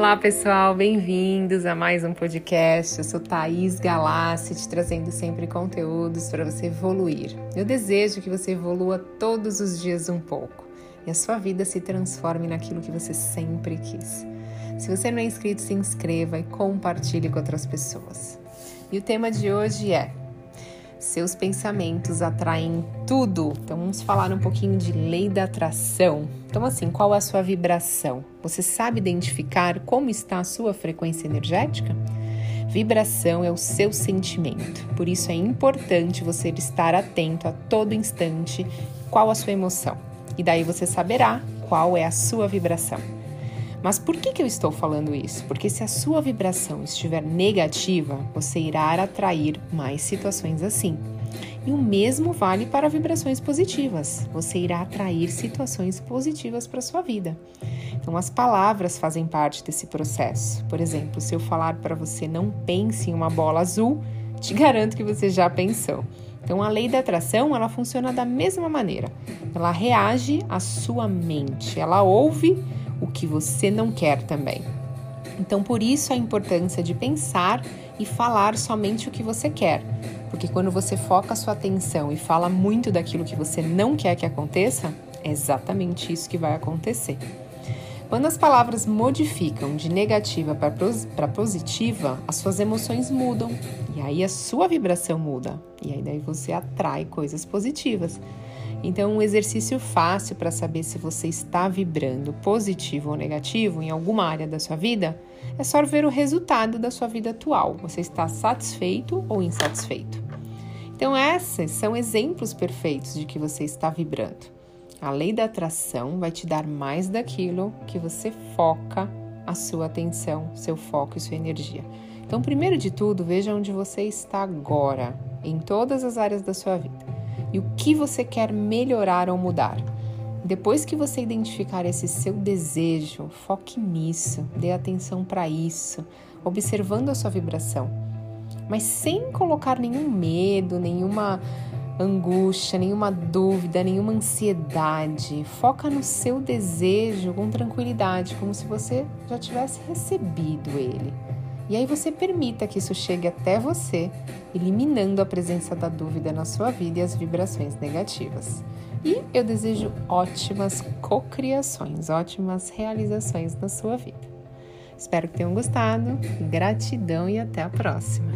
Olá, pessoal, bem-vindos a mais um podcast. Eu sou Thaís Galassi, te trazendo sempre conteúdos para você evoluir. Eu desejo que você evolua todos os dias um pouco e a sua vida se transforme naquilo que você sempre quis. Se você não é inscrito, se inscreva e compartilhe com outras pessoas. E o tema de hoje é seus pensamentos atraem tudo. Então vamos falar um pouquinho de lei da atração. Então assim, qual é a sua vibração? Você sabe identificar como está a sua frequência energética? Vibração é o seu sentimento. Por isso é importante você estar atento a todo instante qual a sua emoção. E daí você saberá qual é a sua vibração. Mas por que, que eu estou falando isso? Porque se a sua vibração estiver negativa, você irá atrair mais situações assim. E o mesmo vale para vibrações positivas. Você irá atrair situações positivas para sua vida. Então, as palavras fazem parte desse processo. Por exemplo, se eu falar para você não pense em uma bola azul, te garanto que você já pensou. Então, a lei da atração, ela funciona da mesma maneira. Ela reage à sua mente. Ela ouve o que você não quer também. Então, por isso a importância de pensar e falar somente o que você quer, porque quando você foca a sua atenção e fala muito daquilo que você não quer que aconteça, é exatamente isso que vai acontecer. Quando as palavras modificam de negativa para positiva, as suas emoções mudam e aí a sua vibração muda e aí daí você atrai coisas positivas. Então, um exercício fácil para saber se você está vibrando positivo ou negativo em alguma área da sua vida é só ver o resultado da sua vida atual. Você está satisfeito ou insatisfeito? Então, esses são exemplos perfeitos de que você está vibrando. A lei da atração vai te dar mais daquilo que você foca a sua atenção, seu foco e sua energia. Então, primeiro de tudo, veja onde você está agora, em todas as áreas da sua vida e o que você quer melhorar ou mudar. Depois que você identificar esse seu desejo, foque nisso, dê atenção para isso, observando a sua vibração, mas sem colocar nenhum medo, nenhuma angústia, nenhuma dúvida, nenhuma ansiedade. Foca no seu desejo com tranquilidade, como se você já tivesse recebido ele. E aí você permita que isso chegue até você, eliminando a presença da dúvida na sua vida e as vibrações negativas. E eu desejo ótimas cocriações, ótimas realizações na sua vida. Espero que tenham gostado. Gratidão e até a próxima.